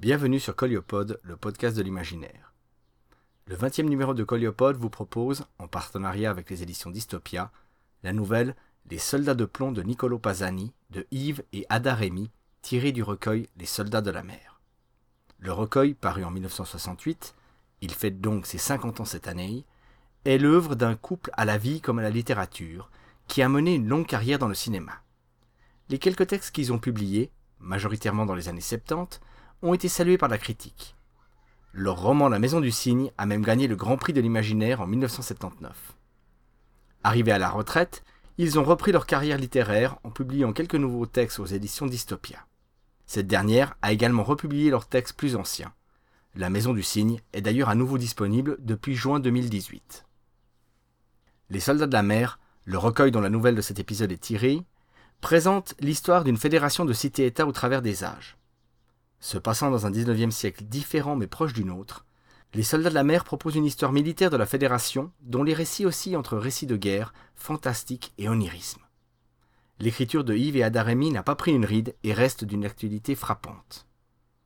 Bienvenue sur Coliopod, le podcast de l'imaginaire. Le 20e numéro de Coliopod vous propose, en partenariat avec les éditions Dystopia, la nouvelle Les soldats de plomb de Niccolo Pasani de Yves et Ada Rémy, tirée du recueil Les soldats de la mer. Le recueil, paru en 1968, il fête donc ses 50 ans cette année, est l'œuvre d'un couple à la vie comme à la littérature, qui a mené une longue carrière dans le cinéma. Les quelques textes qu'ils ont publiés, majoritairement dans les années 70, ont été salués par la critique. Leur roman La Maison du Cygne a même gagné le Grand Prix de l'imaginaire en 1979. Arrivés à la retraite, ils ont repris leur carrière littéraire en publiant quelques nouveaux textes aux éditions Dystopia. Cette dernière a également republié leurs textes plus anciens. La Maison du Cygne est d'ailleurs à nouveau disponible depuis juin 2018. Les Soldats de la mer, le recueil dont la nouvelle de cet épisode est tirée, présente l'histoire d'une fédération de cités-États au travers des âges. Se passant dans un 19e siècle différent mais proche du nôtre, les soldats de la mer proposent une histoire militaire de la Fédération dont les récits oscillent entre récits de guerre, fantastique et onirisme. L'écriture de Yves et Adaremi n'a pas pris une ride et reste d'une actualité frappante.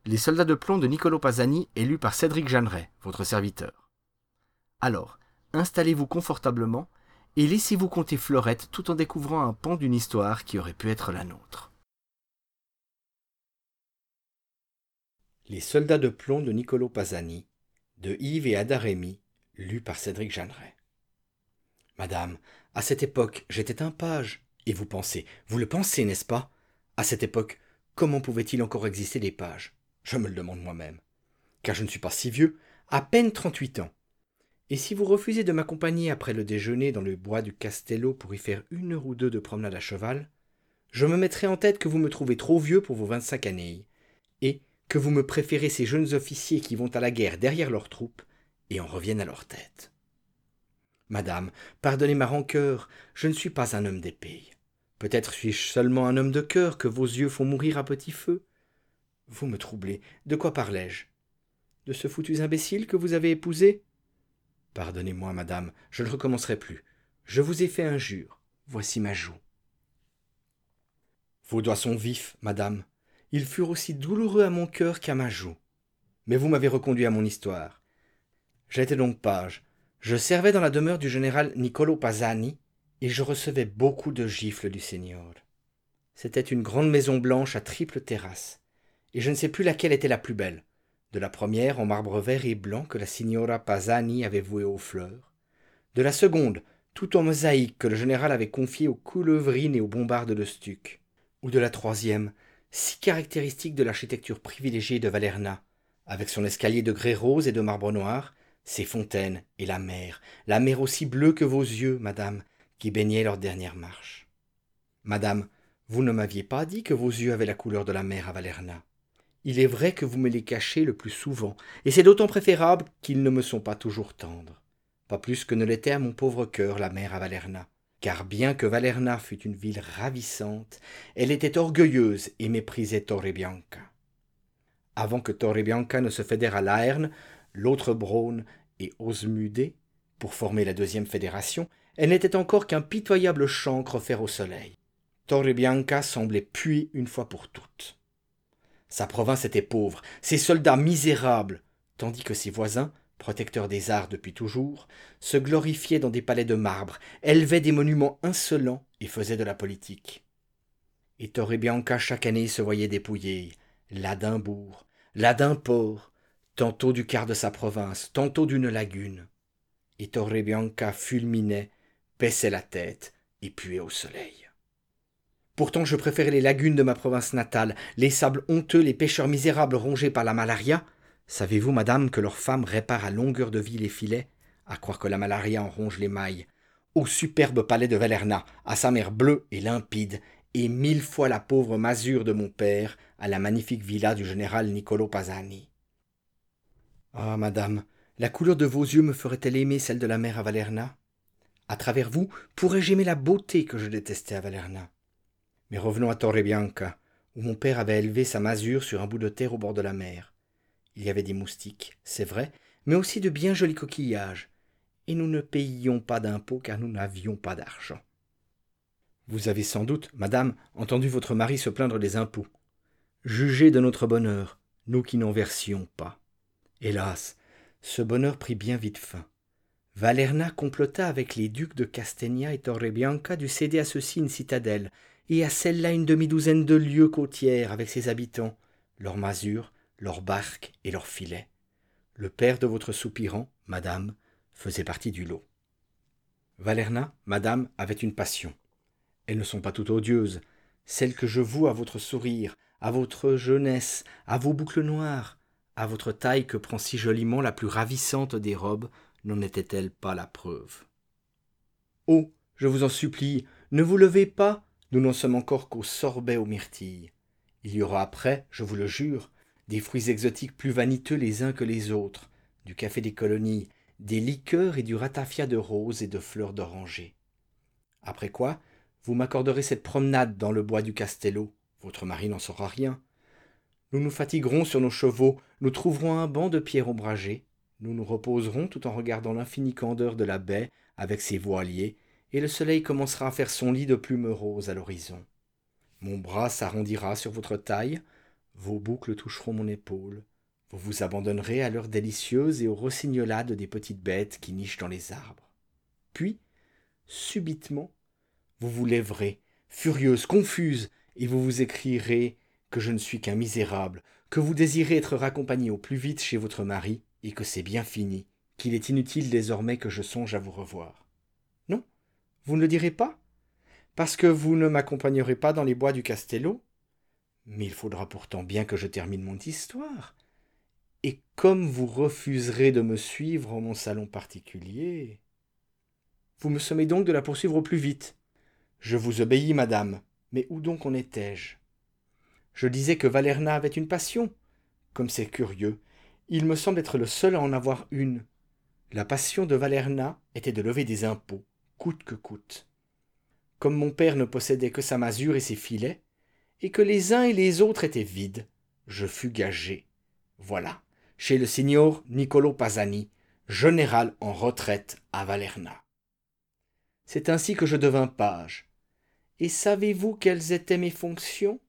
Les soldats de plomb de Niccolo Pasani est lu par Cédric Jeanneret, votre serviteur. Alors, installez-vous confortablement et laissez-vous compter Fleurette tout en découvrant un pan d'une histoire qui aurait pu être la nôtre. Les soldats de plomb de Niccolo Pasani, de Yves et Ada Rémy, lu par Cédric Jeanneret. Madame, à cette époque, j'étais un page. Et vous pensez, vous le pensez, n'est-ce pas? À cette époque, comment pouvait-il encore exister des pages? Je me le demande moi-même. Car je ne suis pas si vieux, à peine trente-huit ans. Et si vous refusez de m'accompagner après le déjeuner dans le bois du Castello pour y faire une heure ou deux de promenade à cheval, je me mettrai en tête que vous me trouvez trop vieux pour vos vingt-cinq années, et que vous me préférez ces jeunes officiers qui vont à la guerre derrière leurs troupes et en reviennent à leur tête. Madame, pardonnez ma rancœur, je ne suis pas un homme d'épée. Peut-être suis-je seulement un homme de cœur que vos yeux font mourir à petit feu. Vous me troublez. De quoi parlais-je? De ce foutu imbécile que vous avez épousé? Pardonnez-moi, madame, je ne recommencerai plus. Je vous ai fait injure. Voici ma joue. Vos doigts sont vifs, madame. Ils furent aussi douloureux à mon cœur qu'à ma joue. Mais vous m'avez reconduit à mon histoire. J'étais donc page. Je servais dans la demeure du général Niccolo Pasani, et je recevais beaucoup de gifles du Seigneur. C'était une grande maison blanche à triple terrasse, et je ne sais plus laquelle était la plus belle, de la première en marbre vert et blanc que la signora Pasani avait vouée aux fleurs, de la seconde tout en mosaïque que le général avait confiée aux coulevrines et aux bombardes de stuc, ou de la troisième si caractéristique de l'architecture privilégiée de Valerna, avec son escalier de grès rose et de marbre noir, ses fontaines et la mer, la mer aussi bleue que vos yeux, madame, qui baignaient leur dernière marche. Madame, vous ne m'aviez pas dit que vos yeux avaient la couleur de la mer à Valerna. Il est vrai que vous me les cachez le plus souvent, et c'est d'autant préférable qu'ils ne me sont pas toujours tendres. Pas plus que ne l'était à mon pauvre cœur la mer à Valerna car bien que Valerna fût une ville ravissante, elle était orgueilleuse et méprisait Torrebianca. Avant que Torrebianca ne se fédère à Laerne, l'autre Braune et Osmudé, pour former la deuxième fédération, elle n'était encore qu'un pitoyable chancre offert au soleil. Torrebianca semblait puer une fois pour toutes. Sa province était pauvre, ses soldats misérables, tandis que ses voisins, protecteur des arts depuis toujours, se glorifiait dans des palais de marbre, élevait des monuments insolents et faisait de la politique. Et Torrebianca chaque année se voyait dépouillé, là d'un bourg, là d'un port, tantôt du quart de sa province, tantôt d'une lagune. Et Torrebianca fulminait, baissait la tête et puait au soleil. Pourtant je préférais les lagunes de ma province natale, les sables honteux, les pêcheurs misérables rongés par la malaria, Savez-vous, madame, que leurs femmes réparent à longueur de vie les filets, à croire que la malaria en ronge les mailles, au superbe palais de Valerna, à sa mer bleue et limpide, et mille fois la pauvre masure de mon père, à la magnifique villa du général Niccolo Pasani. Ah, madame, la couleur de vos yeux me ferait-elle aimer celle de la mer à Valerna? À travers vous, pourrais-je aimer la beauté que je détestais à Valerna? Mais revenons à Torrebianca, où mon père avait élevé sa masure sur un bout de terre au bord de la mer. Il y avait des moustiques, c'est vrai, mais aussi de bien jolis coquillages, et nous ne payions pas d'impôts car nous n'avions pas d'argent. Vous avez sans doute, madame, entendu votre mari se plaindre des impôts. Jugez de notre bonheur. nous qui n'en versions pas. Hélas, ce bonheur prit bien vite fin. Valerna complota avec les ducs de Castegna et Torrebianca du céder à ceux-ci une citadelle, et à celle-là une demi-douzaine de lieues côtières avec ses habitants, leurs masures, leurs barques et leurs filets. Le père de votre soupirant, madame, faisait partie du lot. Valerna, madame, avait une passion. Elles ne sont pas toutes odieuses, celles que je voue à votre sourire, à votre jeunesse, à vos boucles noires, à votre taille que prend si joliment la plus ravissante des robes, n'en était-elle pas la preuve? Oh, je vous en supplie, ne vous levez pas, nous n'en sommes encore qu'au sorbet aux myrtilles. Il y aura après, je vous le jure, des fruits exotiques plus vaniteux les uns que les autres, du café des colonies, des liqueurs et du ratafia de roses et de fleurs d'oranger. Après quoi, vous m'accorderez cette promenade dans le bois du Castello. Votre mari n'en saura rien. Nous nous fatiguerons sur nos chevaux, nous trouverons un banc de pierres ombragées, nous nous reposerons tout en regardant l'infinie candeur de la baie avec ses voiliers, et le soleil commencera à faire son lit de plumes roses à l'horizon. Mon bras s'arrondira sur votre taille, vos boucles toucheront mon épaule, vous vous abandonnerez à l'heure délicieuse et aux rossignolades des petites bêtes qui nichent dans les arbres. Puis, subitement, vous vous lèverez, furieuse, confuse, et vous vous écrierez que je ne suis qu'un misérable, que vous désirez être raccompagné au plus vite chez votre mari, et que c'est bien fini, qu'il est inutile désormais que je songe à vous revoir. Non, vous ne le direz pas Parce que vous ne m'accompagnerez pas dans les bois du Castello Mais il faudra pourtant bien que je termine mon histoire et comme vous refuserez de me suivre en mon salon particulier. Vous me sommez donc de la poursuivre au plus vite. Je vous obéis, madame, mais où donc en étais-je? Je disais que Valerna avait une passion. Comme c'est curieux, il me semble être le seul à en avoir une. La passion de Valerna était de lever des impôts, coûte que coûte. Comme mon père ne possédait que sa masure et ses filets, et que les uns et les autres étaient vides, je fus gagé. Voilà chez le signor Niccolo Pasani, général en retraite à Valerna. C'est ainsi que je devins page. Et savez-vous quelles étaient mes fonctions?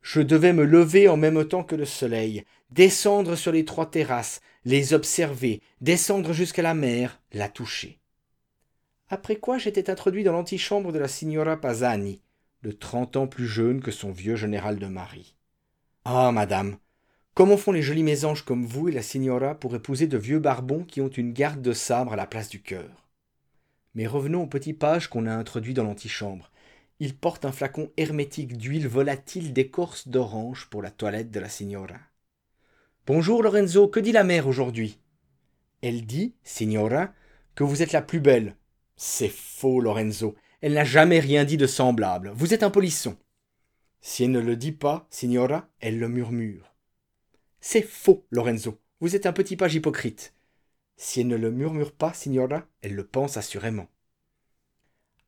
Je devais me lever en même temps que le soleil, descendre sur les trois terrasses, les observer, descendre jusqu'à la mer, la toucher. Après quoi j'étais introduit dans l'antichambre de la signora Pasani, de trente ans plus jeune que son vieux général de mari. Ah, madame, Comment font les jolis mésanges comme vous et la signora pour épouser de vieux barbons qui ont une garde de sabre à la place du cœur? Mais revenons au petit page qu'on a introduit dans l'antichambre. Il porte un flacon hermétique d'huile volatile d'écorce d'orange pour la toilette de la signora. Bonjour Lorenzo, que dit la mère aujourd'hui? Elle dit, signora, que vous êtes la plus belle. C'est faux, Lorenzo. Elle n'a jamais rien dit de semblable. Vous êtes un polisson. Si elle ne le dit pas, signora, elle le murmure. C'est faux, Lorenzo. Vous êtes un petit page hypocrite. Si elle ne le murmure pas, signora, elle le pense assurément.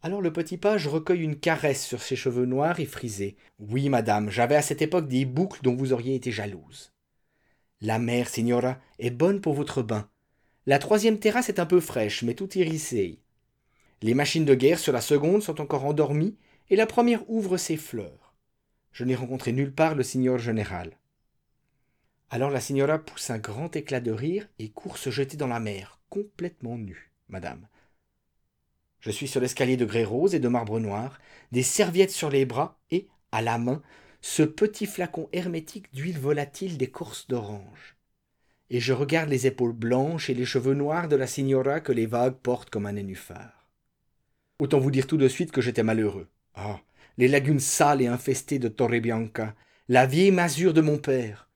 Alors le petit page recueille une caresse sur ses cheveux noirs et frisés. Oui, madame, j'avais à cette époque des boucles dont vous auriez été jalouse. La mer, signora, est bonne pour votre bain. La troisième terrasse est un peu fraîche, mais tout irisée. Les machines de guerre sur la seconde sont encore endormies, et la première ouvre ses fleurs. Je n'ai rencontré nulle part le signor général. Alors la signora pousse un grand éclat de rire et court se jeter dans la mer, complètement nue, madame. Je suis sur l'escalier de grès rose et de marbre noir, des serviettes sur les bras et, à la main, ce petit flacon hermétique d'huile volatile d'écorce d'orange. Et je regarde les épaules blanches et les cheveux noirs de la signora que les vagues portent comme un nénuphar. Autant vous dire tout de suite que j'étais malheureux. Ah, les lagunes sales et infestées de Torrebianca, la vieille masure de mon père,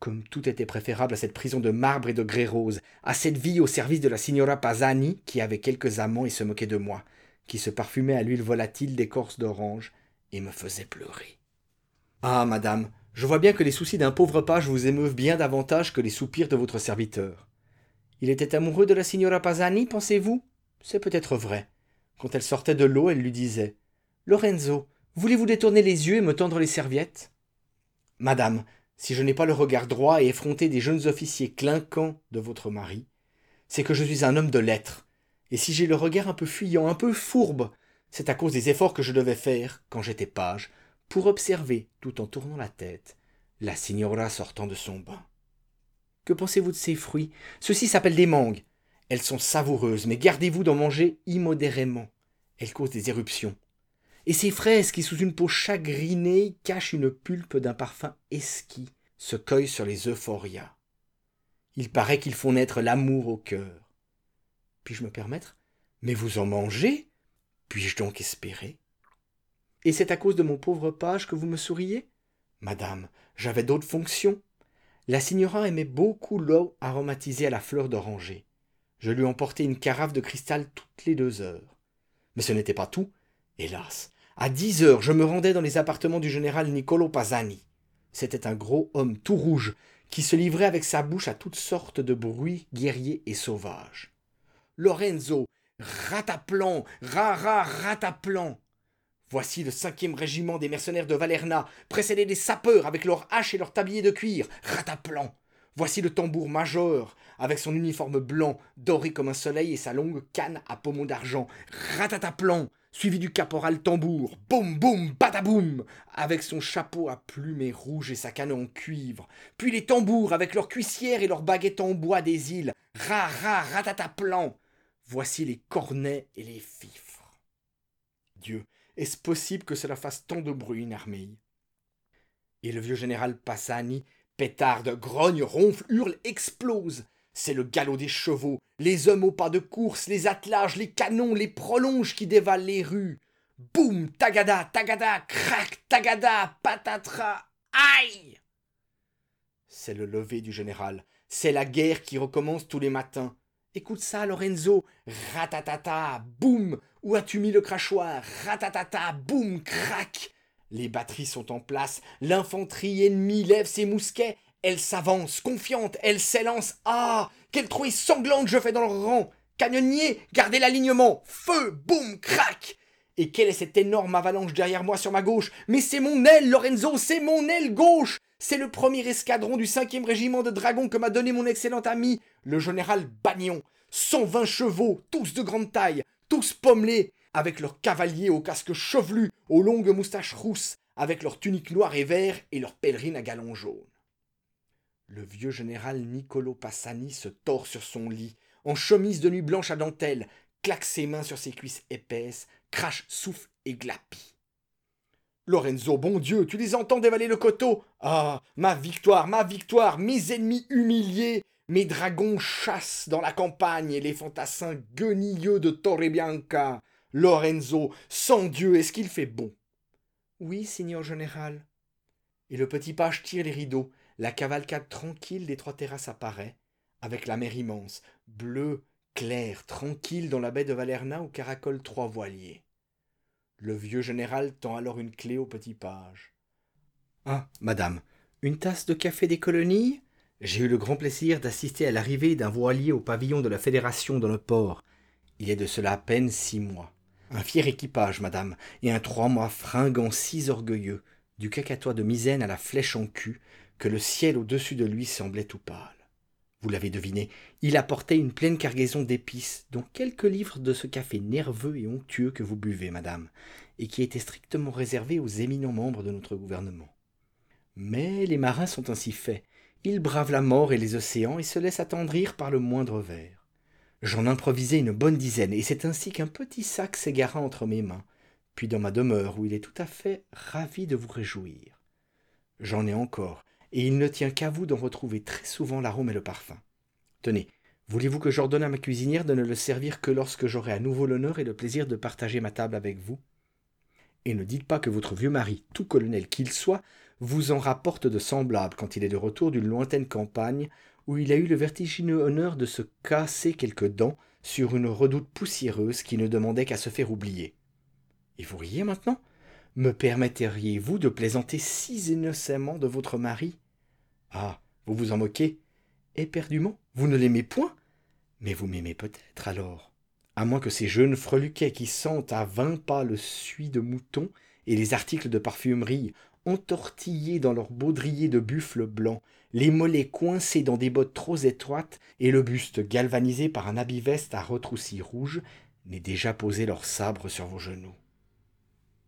comme tout était préférable à cette prison de marbre et de grès rose, à cette vie au service de la signora Pasani, qui avait quelques amants et se moquait de moi, qui se parfumait à l'huile volatile d'écorce d'orange et me faisait pleurer. Ah, madame, je vois bien que les soucis d'un pauvre page vous émeuvent bien davantage que les soupirs de votre serviteur. Il était amoureux de la signora Pasani, pensez-vous? C'est peut-être vrai. Quand elle sortait de l'eau, elle lui disait Lorenzo, voulez-vous détourner les yeux et me tendre les serviettes? Madame, si je n'ai pas le regard droit et effronté des jeunes officiers clinquants de votre mari, c'est que je suis un homme de lettres, et si j'ai le regard un peu fuyant, un peu fourbe, c'est à cause des efforts que je devais faire, quand j'étais page, pour observer, tout en tournant la tête, La signora sortant de son bain. Que pensez-vous de ces fruits? Ceux-ci s'appellent des mangues. Elles sont savoureuses, mais gardez-vous d'en manger immodérément. Elles causent des éruptions. Et ces fraises qui, sous une peau chagrinée, cachent une pulpe d'un parfum esquis, se cueillent sur les euphorias. Il paraît qu'ils font naître l'amour au cœur. Puis-je me permettre? Mais vous en mangez? Puis-je donc espérer? Et c'est à cause de mon pauvre page que vous me souriez? Madame, j'avais d'autres fonctions. La signora aimait beaucoup l'eau aromatisée à la fleur d'oranger. Je lui emportais une carafe de cristal toutes les deux heures. Mais ce n'était pas tout. Hélas, à dix heures, je me rendais dans les appartements du général Niccolo Pasani. C'était un gros homme tout rouge qui se livrait avec sa bouche à toutes sortes de bruits guerriers et sauvages. Lorenzo, rataplan, rara rataplan. Voici le cinquième régiment des mercenaires de Valerna, précédé des sapeurs avec leurs haches et leurs tabliers de cuir, rataplan. Voici le tambour major, avec son uniforme blanc, doré comme un soleil et sa longue canne à pommeau d'argent, ratataplan, suivi du caporal tambour, boum boum bataboum, avec son chapeau à plumes rouges et sa canne en cuivre, puis les tambours avec leurs cuissières et leurs baguettes en bois des îles, ra ra ratataplan. Voici les cornets et les fifres. Dieu, est-ce possible que cela fasse tant de bruit une armée? Et le vieux général Passani Pétarde, grogne, ronfle, hurle, explose. C'est le galop des chevaux, les hommes au pas de course, les attelages, les canons, les prolonges qui dévalent les rues. Boum, tagada, tagada, crac, tagada, patatra, aïe C'est le lever du général. C'est la guerre qui recommence tous les matins. Écoute ça, Lorenzo. Ratatata, boum. Où as-tu mis le crachoir? Ratatata, boum, crac. Les batteries sont en place, l'infanterie ennemie lève ses mousquets, elle s'avance, confiante, elle s'élance. Ah! Quelle trouille sanglante je fais dans le rang. Canonnier, gardez l'alignement. Feu Boum Crac! Et quelle est cette énorme avalanche derrière moi sur ma gauche? Mais c'est mon aile, Lorenzo, c'est mon aile gauche! C'est le premier escadron du 5e régiment de dragons que m'a donné mon excellent ami, le général Bagnon. 120 chevaux, tous de grande taille, tous pommelés, avec leurs cavaliers aux casques chevelus, aux longues moustaches rousses, avec leurs tuniques noires et verts et leurs pèlerines à galons jaunes. Le vieux général Niccolo Passani se tord sur son lit, en chemise de nuit blanche à dentelle, claque ses mains sur ses cuisses épaisses, crache, souffle et glapit. Lorenzo, bon Dieu, tu les entends dévaler le coteau? Ah, ma victoire, ma victoire, mes ennemis humiliés, mes dragons chassent dans la campagne les fantassins guenilleux de Torrebianca, Lorenzo, sans Dieu, est-ce qu'il fait bon? Oui, signor général. Et le petit page tire les rideaux. La cavalcade tranquille des trois terrasses apparaît, avec la mer immense, bleue, claire, tranquille dans la baie de Valerna où caracolent trois voiliers. Le vieux général tend alors une clé au petit page. Ah, madame, une tasse de café des colonies? J'ai eu le grand plaisir d'assister à l'arrivée d'un voilier au pavillon de la Fédération dans le port. Il est de cela à peine six mois. Un fier équipage, madame, et un trois mois fringant si orgueilleux, du cacatois de misaine à la flèche en cul, que le ciel au-dessus de lui semblait tout pâle. Vous l'avez deviné, il apportait une pleine cargaison d'épices, dont quelques livres de ce café nerveux et onctueux que vous buvez, madame, et qui était strictement réservé aux éminents membres de notre gouvernement. Mais les marins sont ainsi faits. Ils bravent la mort et les océans et se laissent attendrir par le moindre verre. J'en improvisai une bonne dizaine, et c'est ainsi qu'un petit sac s'égara entre mes mains, puis dans ma demeure où il est tout à fait ravi de vous réjouir. J'en ai encore, et il ne tient qu'à vous d'en retrouver très souvent l'arôme et le parfum. Tenez, voulez-vous que j'ordonne à ma cuisinière de ne le servir que lorsque j'aurai à nouveau l'honneur et le plaisir de partager ma table avec vous? Et ne dites pas que votre vieux mari, tout colonel qu'il soit, vous en rapporte de semblables quand il est de retour d'une lointaine campagne où il a eu le vertigineux honneur de se casser quelques dents sur une redoute poussiéreuse qui ne demandait qu'à se faire oublier. Et vous riez maintenant? Me permetteriez-vous de plaisanter si innocemment de votre mari? Ah, vous vous en moquez? Éperdument, vous ne l'aimez point? Mais vous m'aimez peut-être alors à moins que ces jeunes freluquets qui sentent à vingt pas le suie de mouton et les articles de parfumerie entortillés dans leur baudrier de buffle blanc, les mollets coincés dans des bottes trop étroites et le buste galvanisé par un habit veste à retroussis rouges, n'aient déjà posé leur sabre sur vos genoux.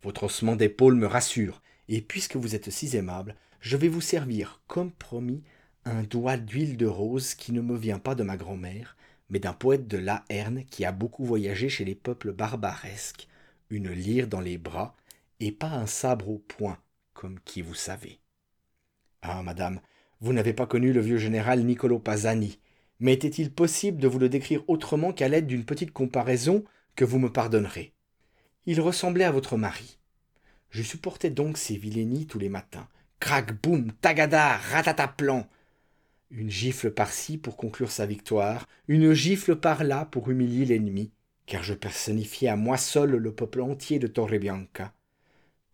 Votre ossement d'épaule me rassure, et puisque vous êtes si aimable, je vais vous servir, comme promis, un doigt d'huile de rose qui ne me vient pas de ma grand-mère, mais d'un poète de la Herne qui a beaucoup voyagé chez les peuples barbaresques, une lyre dans les bras, et pas un sabre au poing, comme qui vous savez. Ah, madame, vous n'avez pas connu le vieux général Niccolo Pasani, mais était-il possible de vous le décrire autrement qu'à l'aide d'une petite comparaison que vous me pardonnerez? Il ressemblait à votre mari. Je supportais donc ces vilainies tous les matins. Crac, boum, tagada, ratataplan. Une gifle par-ci pour conclure sa victoire, une gifle par-là pour humilier l'ennemi, car je personnifiais à moi seul le peuple entier de Torrebianca.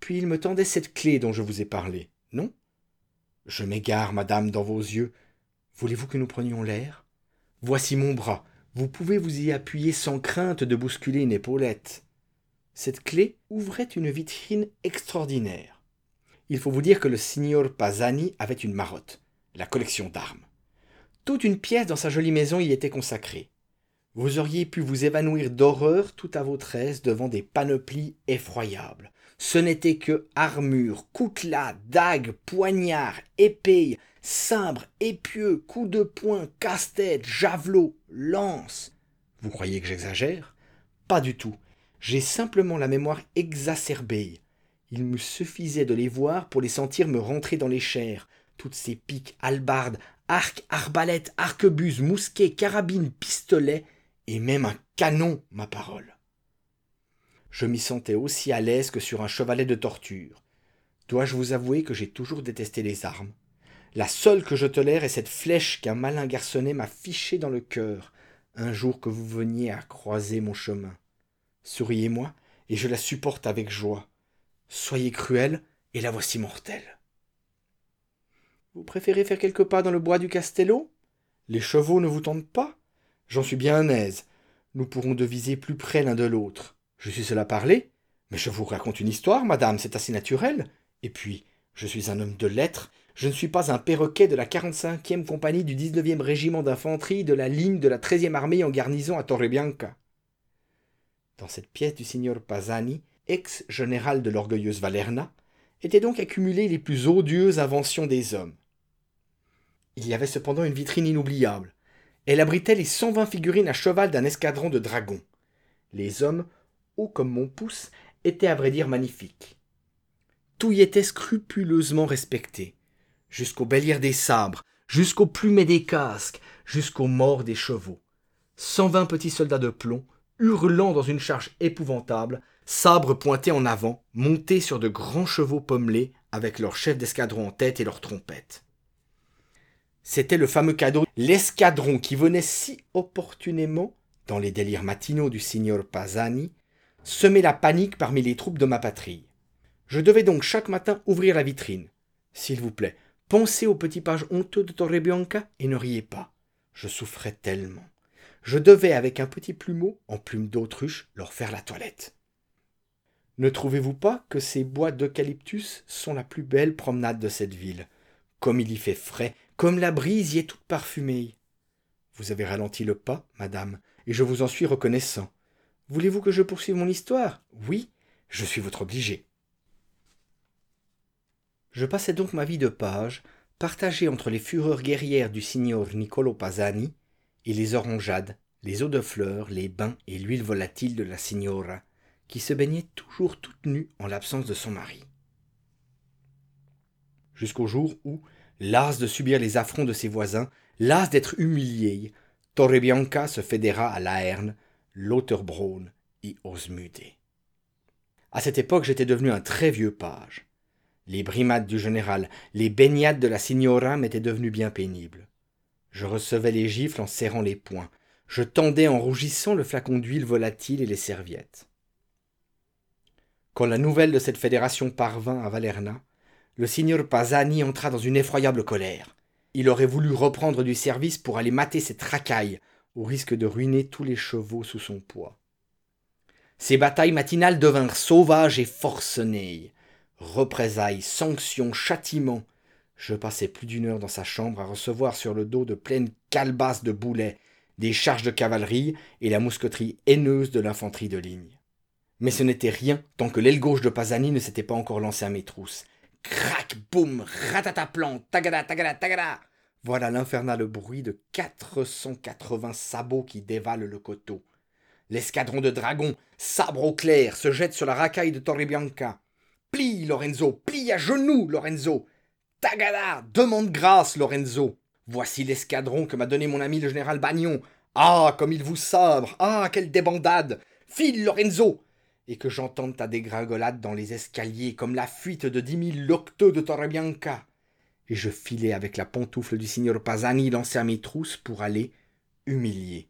Puis il me tendait cette clé dont je vous ai parlé, non? Je m'égare, madame, dans vos yeux. Voulez-vous que nous prenions l'air? Voici mon bras. Vous pouvez vous y appuyer sans crainte de bousculer une épaulette. Cette clé ouvrait une vitrine extraordinaire. Il faut vous dire que le signor Pasani avait une marotte, la collection d'armes. Toute une pièce dans sa jolie maison y était consacrée. Vous auriez pu vous évanouir d'horreur tout à votre aise devant des panoplies effroyables. Ce n'était que armure, coutelas, dagues, poignards, épées, sabre, épieux, coups de poing, casse-tête, javelot, lance. Vous croyez que j'exagère? Pas du tout. J'ai simplement la mémoire exacerbée. Il me suffisait de les voir pour les sentir me rentrer dans les chairs. Toutes ces piques, halbardes, arcs, arbalètes, arquebuses, mousquets, carabines, pistolets, et même un canon, ma parole. Je m'y sentais aussi à l'aise que sur un chevalet de torture. Dois-je vous avouer que j'ai toujours détesté les armes? La seule que je tolère est cette flèche qu'un malin garçonnet m'a fichée dans le cœur, un jour que vous veniez à croiser mon chemin. Souriez-moi, et je la supporte avec joie. Soyez cruel, et la voici mortelle. Vous préférez faire quelques pas dans le bois du Castello? Les chevaux ne vous tentent pas? J'en suis bien aise. Nous pourrons deviser plus près l'un de l'autre. Je suis seul à parler, mais je vous raconte une histoire, madame, c'est assez naturel. Et puis, je suis un homme de lettres, je ne suis pas un perroquet de la 45e compagnie du 19e régiment d'infanterie de la ligne de la 13e armée en garnison à Torrebianca. Dans cette pièce du signor Pasani, ex-général de l'orgueilleuse Valerna, étaient donc accumulées les plus odieuses inventions des hommes. Il y avait cependant une vitrine inoubliable. Elle abritait les cent vingt figurines à cheval d'un escadron de dragons. Les hommes, comme mon pouce, étaient à vrai dire magnifiques. Tout y était scrupuleusement respecté, jusqu'aux bélières des sabres, jusqu'aux plumets des casques, jusqu'aux morts des chevaux. Cent vingt petits soldats de plomb, hurlant dans une charge épouvantable, sabres pointés en avant, montés sur de grands chevaux pommelés, avec leur chef d'escadron en tête et leurs trompettes. C'était le fameux cadeau, l'escadron qui venait si opportunément, dans les délires matinaux du signor Pasani, semer la panique parmi les troupes de ma patrie. Je devais donc chaque matin ouvrir la vitrine. S'il vous plaît, pensez au petit page honteux de Torrebianca et ne riez pas. Je souffrais tellement. Je devais, avec un petit plumeau, en plume d'autruche, leur faire la toilette. Ne trouvez-vous pas que ces bois d'eucalyptus sont la plus belle promenade de cette ville? Comme il y fait frais comme la brise y est toute parfumée. Vous avez ralenti le pas, madame, et je vous en suis reconnaissant. Voulez-vous que je poursuive mon histoire? Oui, je suis votre obligé. Je passais donc ma vie de page, partagée entre les fureurs guerrières du signor Niccolo Pasani et les orangeades, les eaux de fleurs, les bains et l'huile volatile de la signora, qui se baignait toujours toute nue en l'absence de son mari. Jusqu'au jour où, las de subir les affronts de ses voisins, las d'être humilié, Torrebianca se fédéra à Laerne, Lauterbronn et Osmude. À cette époque, j'étais devenu un très vieux page. Les brimades du général, les baignades de la signora m'étaient devenues bien pénibles. Je recevais les gifles en serrant les poings. Je tendais en rougissant le flacon d'huile volatile et les serviettes. Quand la nouvelle de cette fédération parvint à Valerna, le signor Pasani entra dans une effroyable colère. Il aurait voulu reprendre du service pour aller mater cette racaille, au risque de ruiner tous les chevaux sous son poids. Ces batailles matinales devinrent sauvages et forcenées. Représailles, sanctions, châtiments. Je passai plus d'une heure dans sa chambre à recevoir sur le dos de pleines calebasses de boulets, des charges de cavalerie et la mousqueterie haineuse de l'infanterie de ligne. Mais ce n'était rien tant que l'aile gauche de Pasani ne s'était pas encore lancée à mes trousses crac, boum, ratataplan, tagada, tagada, tagada. Voilà l'infernal bruit de 480 sabots qui dévalent le coteau. L'escadron de dragons, sabre au clair, se jette sur la racaille de Torrebianca. Plie, Lorenzo, plie à genoux, Lorenzo. Tagada, demande grâce, Lorenzo. Voici l'escadron que m'a donné mon ami le général Bagnon. Ah, comme il vous sabre Ah, quelle débandade File, Lorenzo Et que j'entende ta dégringolade dans les escaliers comme la fuite de dix mille locteux de Torrebianca. Et je filai avec la pantoufle du signor Pasani lancé à mes trousses pour aller, humilié,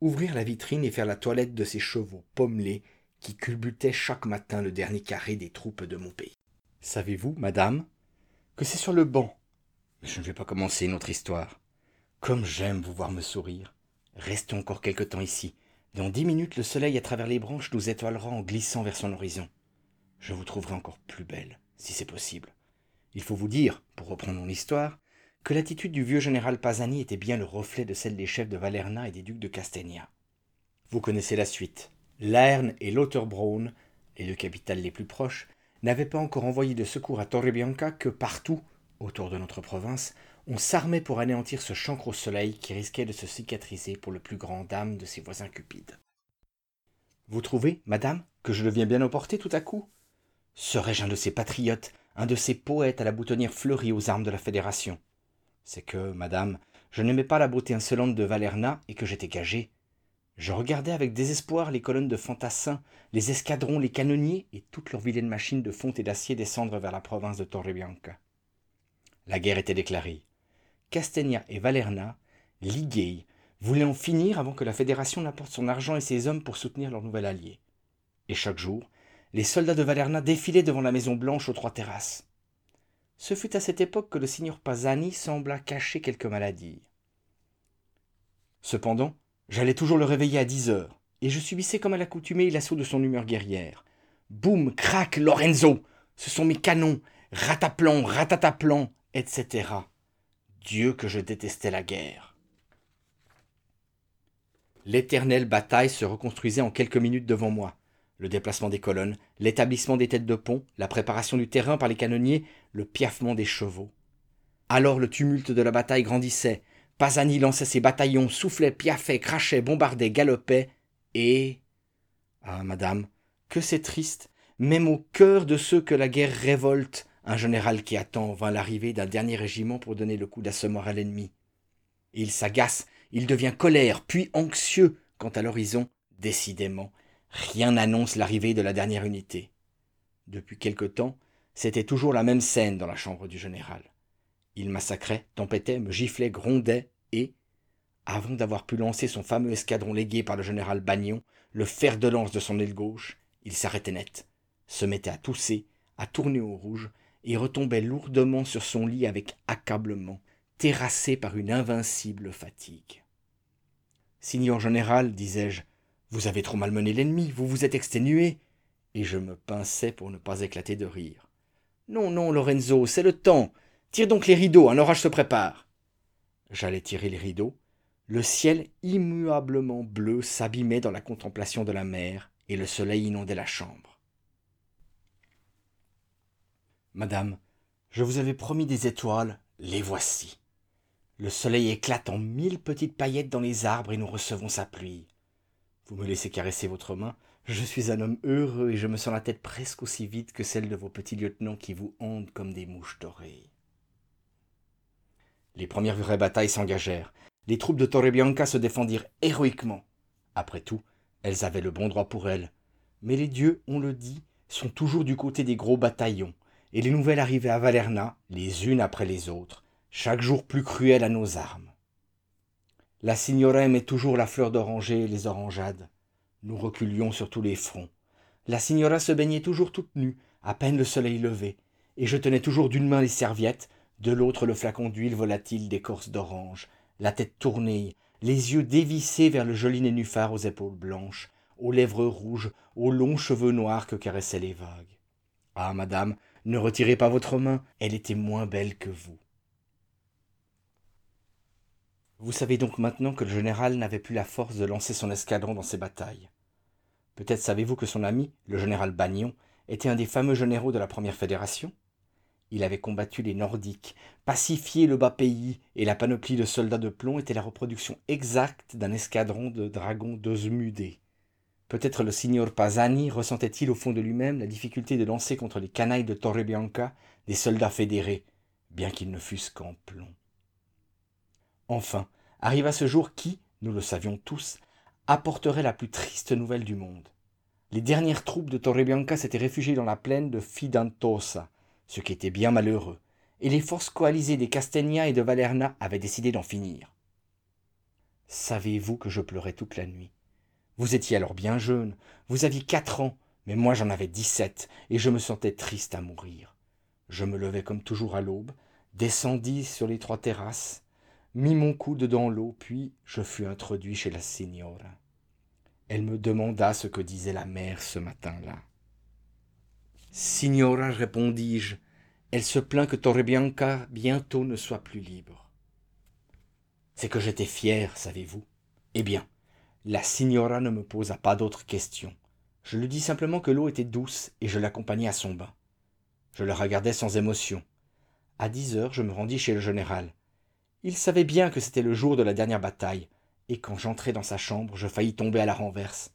ouvrir la vitrine et faire la toilette de ces chevaux pommelés qui culbutaient chaque matin le dernier carré des troupes de mon pays. Savez-vous, madame, que c'est sur le banc? Mais je ne vais pas commencer notre histoire. Comme j'aime vous voir me sourire. Restons encore quelque temps ici. Dans dix minutes, le soleil à travers les branches nous étoilera en glissant vers son horizon. Je vous trouverai encore plus belle, si c'est possible. Il faut vous dire, pour reprendre mon histoire, que l'attitude du vieux général Pasani était bien le reflet de celle des chefs de Valerna et des ducs de Castegna. Vous connaissez la suite. Lerne et Lauterbronn, les deux capitales les plus proches, n'avaient pas encore envoyé de secours à Torrebianca que partout, autour de notre province, on s'armait pour anéantir ce chancre au soleil qui risquait de se cicatriser pour le plus grand dame de ses voisins cupides. Vous trouvez, madame, que je deviens bien emporté tout à coup? Serais-je un de ces patriotes, un de ces poètes à la boutonnière fleurie aux armes de la Fédération C'est que, madame, je n'aimais pas la beauté insolente de Valerna et que j'étais gagé. Je regardais avec désespoir les colonnes de fantassins, les escadrons, les canonniers et toutes leurs vilaines machines de fonte et d'acier descendre vers la province de Torrebianca. La guerre était déclarée. Castegna et Valerna, ligués, voulaient en finir avant que la Fédération n'apporte son argent et ses hommes pour soutenir leur nouvel allié. Et chaque jour, les soldats de Valerna défilaient devant la Maison Blanche aux trois terrasses. Ce fut à cette époque que le signor Pasani sembla cacher quelque maladie. Cependant, j'allais toujours le réveiller à dix heures, et je subissais comme à l'accoutumée l'assaut de son humeur guerrière. Boum, crac, Lorenzo Ce sont mes canons Rataplan, ratataplan etc. Dieu que je détestais la guerre. L'éternelle bataille se reconstruisait en quelques minutes devant moi. Le déplacement des colonnes, l'établissement des têtes de pont, la préparation du terrain par les canonniers, le piaffement des chevaux. Alors le tumulte de la bataille grandissait. Pasani lançait ses bataillons, soufflait, piaffait, crachait, bombardait, galopait, et. Ah, madame, que c'est triste, même au cœur de ceux que la guerre révolte, un général qui attend vint l'arrivée d'un dernier régiment pour donner le coup d'assommoir à l'ennemi. Il s'agace, il devient colère, puis anxieux quant à l'horizon. Décidément, rien n'annonce l'arrivée de la dernière unité. Depuis quelque temps, c'était toujours la même scène dans la chambre du général. Il massacrait, tempêtait, me giflait, grondait, et, avant d'avoir pu lancer son fameux escadron légué par le général Bagnon, le fer de lance de son aile gauche, il s'arrêtait net, se mettait à tousser, à tourner au rouge, et retombait lourdement sur son lit avec accablement, terrassé par une invincible fatigue. Signor général, disais-je, vous avez trop malmené l'ennemi, vous vous êtes exténué. Et je me pinçais pour ne pas éclater de rire. Non, non, Lorenzo, c'est le temps. Tire donc les rideaux, un orage se prépare. J'allais tirer les rideaux. Le ciel immuablement bleu s'abîmait dans la contemplation de la mer, et le soleil inondait la chambre. Madame, je vous avais promis des étoiles, les voici. Le soleil éclate en mille petites paillettes dans les arbres et nous recevons sa pluie. Vous me laissez caresser votre main, je suis un homme heureux et je me sens la tête presque aussi vide que celle de vos petits lieutenants qui vous hondent comme des mouches dorées. Les premières vraies batailles s'engagèrent. Les troupes de Torrebianca se défendirent héroïquement. Après tout, elles avaient le bon droit pour elles. Mais les dieux, on le dit, sont toujours du côté des gros bataillons, et les nouvelles arrivaient à Valerna, les unes après les autres, chaque jour plus cruelles à nos armes. La signora aimait toujours la fleur d'oranger et les orangeades. Nous reculions sur tous les fronts. La signora se baignait toujours toute nue, à peine le soleil levé, et je tenais toujours d'une main les serviettes, de l'autre le flacon d'huile volatile d'écorce d'orange, la tête tournée, les yeux dévissés vers le joli nénuphar aux épaules blanches, aux lèvres rouges, aux longs cheveux noirs que caressaient les vagues. Ah, madame, ne retirez pas votre main, elle était moins belle que vous. Vous savez donc maintenant que le général n'avait plus la force de lancer son escadron dans ces batailles. Peut-être savez-vous que son ami, le général Bagnon, était un des fameux généraux de la première fédération? Il avait combattu les Nordiques, pacifié le bas pays, et la panoplie de soldats de plomb était la reproduction exacte d'un escadron de dragons d'Osmudé. Peut-être le signor Pasani ressentait-il au fond de lui-même la difficulté de lancer contre les canailles de Torrebianca des soldats fédérés, bien qu'ils ne fussent qu'en plomb. Enfin, arriva ce jour qui, nous le savions tous, apporterait la plus triste nouvelle du monde. Les dernières troupes de Torrebianca s'étaient réfugiées dans la plaine de Fidantosa, ce qui était bien malheureux, et les forces coalisées des Castagna et de Valerna avaient décidé d'en finir. Savez-vous que je pleurais toute la nuit? Vous étiez alors bien jeune, vous aviez quatre ans, mais moi j'en avais dix-sept, et je me sentais triste à mourir. Je me levai comme toujours à l'aube, descendis sur les trois terrasses, mis mon coude dans l'eau, puis je fus introduit chez la signora. Elle me demanda ce que disait la mère ce matin-là. Signora, répondis-je, elle se plaint que Torrebianca bientôt ne soit plus libre. C'est que j'étais fier, savez-vous. Eh bien, la signora ne me posa pas d'autres questions. Je lui dis simplement que l'eau était douce et je l'accompagnai à son bain. Je le regardais sans émotion. À dix heures, je me rendis chez le général. Il savait bien que c'était le jour de la dernière bataille, et quand j'entrai dans sa chambre, je faillis tomber à la renverse.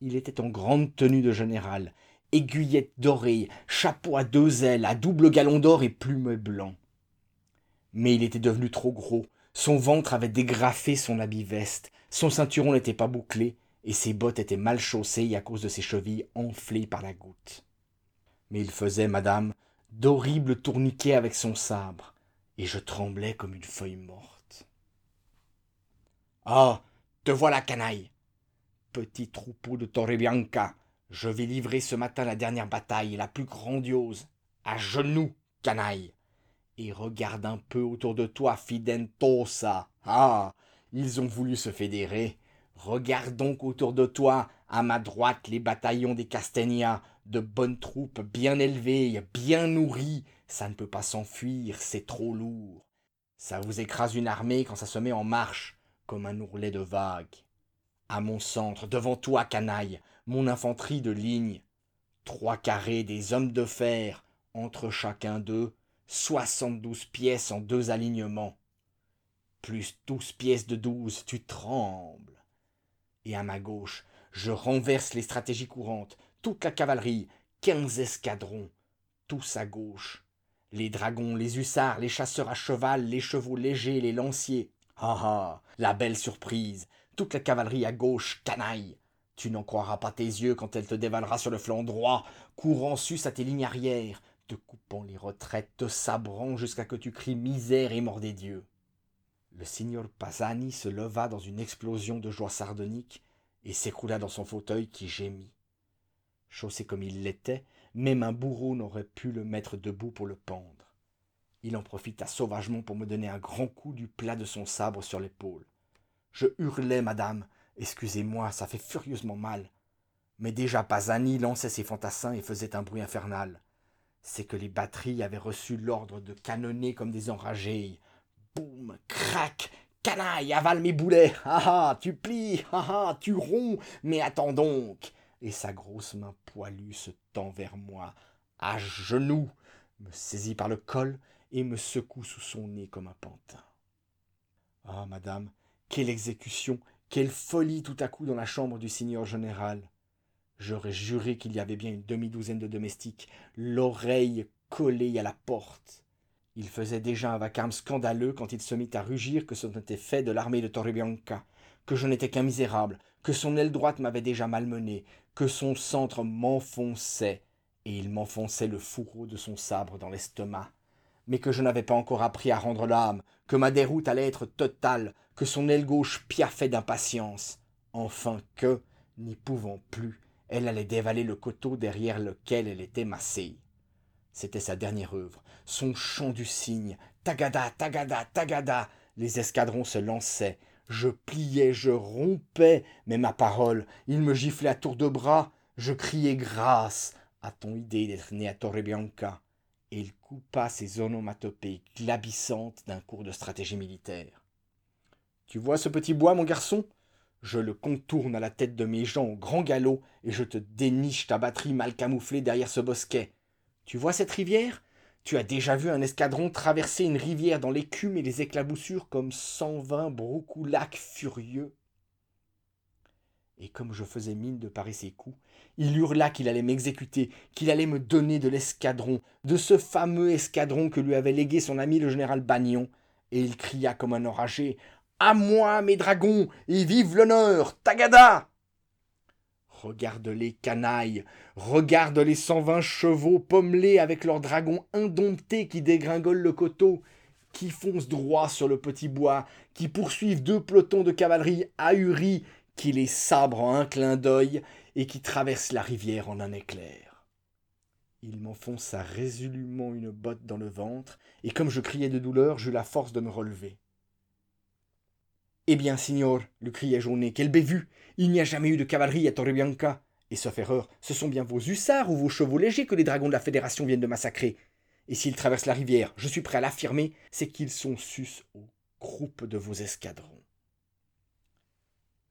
Il était en grande tenue de général, aiguillette dorée, chapeau à deux ailes, à double galon d'or et plumes blanc. Mais il était devenu trop gros, son ventre avait dégrafé son habit veste, son ceinturon n'était pas bouclé, et ses bottes étaient mal chaussées à cause de ses chevilles enflées par la goutte. Mais il faisait, madame, d'horribles tourniquets avec son sabre, et je tremblais comme une feuille morte. Ah. Te voilà, canaille. Petit troupeau de Torrebianca, je vais livrer ce matin la dernière bataille, la plus grandiose. À genoux, canaille et regarde un peu autour de toi, Fidentosa. Ah, ils ont voulu se fédérer. Regarde donc autour de toi, à ma droite, les bataillons des Castagna, de bonnes troupes, bien élevées, bien nourries. Ça ne peut pas s'enfuir, c'est trop lourd. Ça vous écrase une armée quand ça se met en marche, comme un ourlet de vagues. À mon centre, devant toi, canaille, mon infanterie de ligne. Trois carrés des hommes de fer, entre chacun d'eux, soixante-douze pièces en deux alignements. Plus douze pièces de douze, tu trembles. Et à ma gauche, je renverse les stratégies courantes, toute la cavalerie, quinze escadrons, tous à gauche. Les dragons, les hussards, les chasseurs à cheval, les chevaux légers, les lanciers. Ah ah, la belle surprise, toute la cavalerie à gauche, canaille. Tu n'en croiras pas tes yeux quand elle te dévalera sur le flanc droit, courant sus à tes lignes arrière, te coupant les retraites, te sabrant jusqu'à que tu cries misère et mort des dieux. Le signor Pasani se leva dans une explosion de joie sardonique et s'écroula dans son fauteuil qui gémit. Chaussé comme il l'était, même un bourreau n'aurait pu le mettre debout pour le pendre. Il en profita sauvagement pour me donner un grand coup du plat de son sabre sur l'épaule. Je hurlai, madame, excusez-moi, ça fait furieusement mal. Mais déjà Pasani lançait ses fantassins et faisait un bruit infernal c'est que les batteries avaient reçu l'ordre de canonner comme des enragés. Boum, crac, canaille, avale mes boulets. Ah ah, tu plies, ah ah, tu romps, mais attends donc. Et sa grosse main poilue se tend vers moi, à genoux, me saisit par le col et me secoue sous son nez comme un pantin. Ah, madame, quelle exécution, quelle folie tout à coup dans la chambre du seigneur général. J'aurais juré qu'il y avait bien une demi-douzaine de domestiques, l'oreille collée à la porte. Il faisait déjà un vacarme scandaleux quand il se mit à rugir que ce n'était fait de l'armée de Torrebianca, que je n'étais qu'un misérable, que son aile droite m'avait déjà malmené, que son centre m'enfonçait, et il m'enfonçait le fourreau de son sabre dans l'estomac, mais que je n'avais pas encore appris à rendre l'âme, que ma déroute allait être totale, que son aile gauche piaffait d'impatience, enfin que, n'y pouvant plus, elle allait dévaler le coteau derrière lequel elle était massée. C'était sa dernière œuvre, son chant du cygne. Tagada, tagada, tagada. Les escadrons se lançaient. Je pliais, je rompais, mais ma parole, il me giflait à tour de bras. Je criais grâce. A-t-on idée d'être né à Torrebianca Et il coupa ses onomatopées glabissantes d'un cours de stratégie militaire. Tu vois ce petit bois, mon garçon? Je le contourne à la tête de mes gens au grand galop et je te déniche ta batterie mal camouflée derrière ce bosquet. Tu vois cette rivière? Tu as déjà vu un escadron traverser une rivière dans l'écume et les éclaboussures comme cent vingt broucoulacs furieux? Et comme je faisais mine de parer ses coups, il hurla qu'il allait m'exécuter, qu'il allait me donner de l'escadron, de ce fameux escadron que lui avait légué son ami le général Bagnon, et il cria comme un enragé À moi, mes dragons, et vive l'honneur Tagada Regarde les canailles, regarde les cent vingt chevaux pommelés avec leurs dragons indomptés qui dégringolent le coteau, qui foncent droit sur le petit bois, qui poursuivent deux pelotons de cavalerie ahuris, qui les sabrent en un clin d'œil et qui traversent la rivière en un éclair. Il m'enfonça résolument une botte dans le ventre, et comme je criais de douleur, j'eus la force de me relever. Eh bien, signor, lui criai Jaunet, quelle bévue Il n'y a jamais eu de cavalerie à Torrebianca. Et sauf erreur, ce sont bien vos hussards ou vos chevaux légers que les dragons de la Fédération viennent de massacrer. Et s'ils traversent la rivière, je suis prêt à l'affirmer, c'est qu'ils sont sus au groupe de vos escadrons.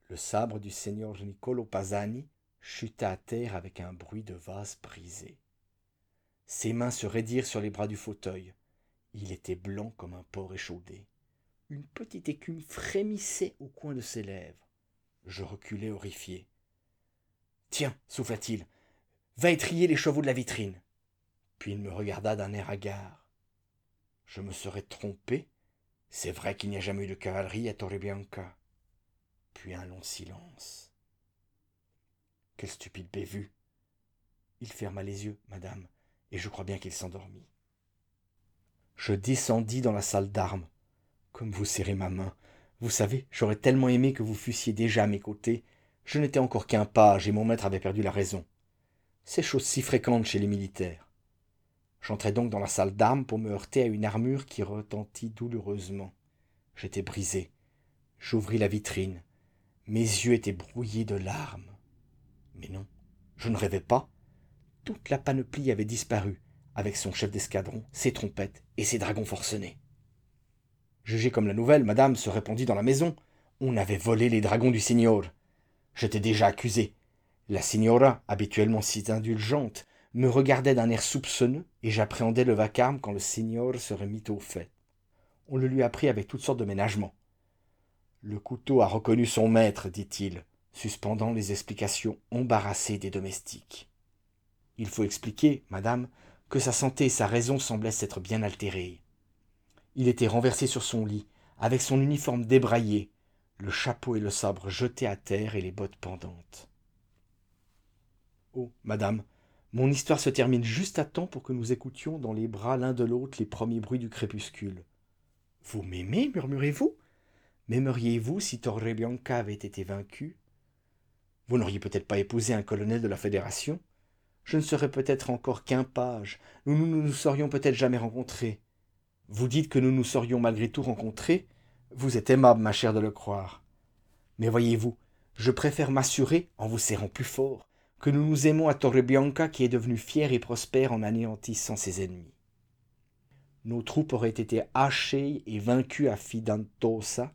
Le sabre du seigneur Niccolo Pasani chuta à terre avec un bruit de vase brisé. Ses mains se raidirent sur les bras du fauteuil. Il était blanc comme un porc échaudé. Une petite écume frémissait au coin de ses lèvres. Je reculai horrifié. Tiens, souffla-t-il, va étrier les chevaux de la vitrine. Puis il me regarda d'un air hagard. Je me serais trompé. C'est vrai qu'il n'y a jamais eu de cavalerie à Torrebianca. Puis un long silence. Quelle stupide bévue. Il ferma les yeux, madame, et je crois bien qu'il s'endormit. Je descendis dans la salle d'armes. Comme vous serrez ma main. Vous savez, j'aurais tellement aimé que vous fussiez déjà à mes côtés. Je n'étais encore qu'un page et mon maître avait perdu la raison. C'est chose si fréquente chez les militaires. J'entrai donc dans la salle d'armes pour me heurter à une armure qui retentit douloureusement. J'étais brisé. J'ouvris la vitrine. Mes yeux étaient brouillés de larmes. Mais non, je ne rêvais pas. Toute la panoplie avait disparu, avec son chef d'escadron, ses trompettes et ses dragons forcenés. Jugé comme la nouvelle, madame se répandit dans la maison. On avait volé les dragons du signor. J'étais déjà accusé. La signora, habituellement si indulgente, me regardait d'un air soupçonneux, et j'appréhendais le vacarme quand le signor serait mis au fait. On le lui apprit avec toutes sortes de ménagements. Le couteau a reconnu son maître, dit-il, suspendant les explications embarrassées des domestiques. Il faut expliquer, madame, que sa santé et sa raison semblaient s'être bien altérées. Il était renversé sur son lit, avec son uniforme débraillé, le chapeau et le sabre jetés à terre et les bottes pendantes. Oh, madame, mon histoire se termine juste à temps pour que nous écoutions dans les bras l'un de l'autre les premiers bruits du crépuscule. Vous m'aimez, murmurez-vous? M'aimeriez-vous si Torrebianca avait été vaincu Vous n'auriez peut-être pas épousé un colonel de la Fédération? Je ne serais peut-être encore qu'un page, nous ne nous, nous serions peut-être jamais rencontrés. Vous dites que nous nous serions malgré tout rencontrés. Vous êtes aimable, ma chère, de le croire. Mais voyez-vous, je préfère m'assurer, en vous serrant plus fort, que nous nous aimons à Torrebianca qui est devenu fier et prospère en anéantissant ses ennemis. Nos troupes auraient été hachées et vaincues à Fidantosa,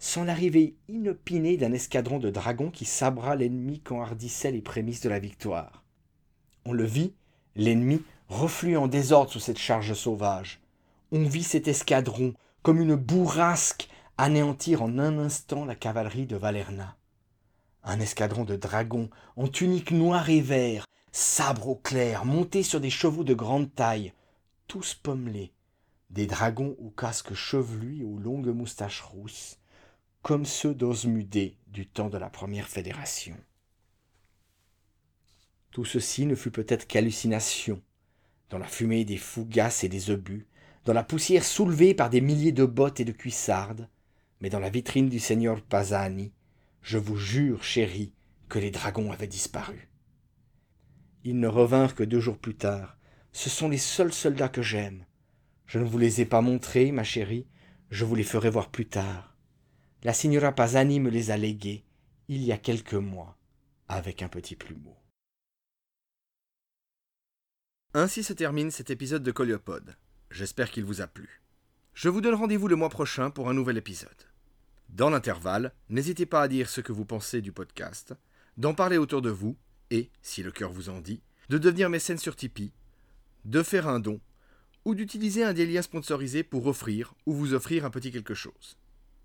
sans l'arrivée inopinée d'un escadron de dragons qui sabra l'ennemi qu'enhardissaient les prémices de la victoire. On le vit, l'ennemi reflue en désordre sous cette charge sauvage on vit cet escadron comme une bourrasque anéantir en un instant la cavalerie de Valerna. Un escadron de dragons en tunique noire et vert, sabre au clair, montés sur des chevaux de grande taille, tous pommelés, des dragons aux casques chevelus et aux longues moustaches rousses, comme ceux d'Osmudé du temps de la première fédération. Tout ceci ne fut peut-être qu'hallucination. Dans la fumée des fougasses et des obus, dans la poussière soulevée par des milliers de bottes et de cuissardes, mais dans la vitrine du seigneur Pasani, je vous jure, chérie, que les dragons avaient disparu. Ils ne revinrent que deux jours plus tard. Ce sont les seuls soldats que j'aime. Je ne vous les ai pas montrés, ma chérie, je vous les ferai voir plus tard. La signora Pasani me les a légués, il y a quelques mois, avec un petit plumeau. Ainsi se termine cet épisode de Coliopode. J'espère qu'il vous a plu. Je vous donne rendez-vous le mois prochain pour un nouvel épisode. Dans l'intervalle, n'hésitez pas à dire ce que vous pensez du podcast, d'en parler autour de vous et, si le cœur vous en dit, de devenir mécène sur Tipeee, de faire un don ou d'utiliser un des liens sponsorisés pour offrir ou vous offrir un petit quelque chose.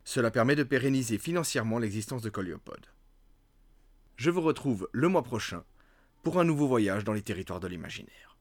Cela permet de pérenniser financièrement l'existence de Coliopod. Je vous retrouve le mois prochain pour un nouveau voyage dans les territoires de l'imaginaire.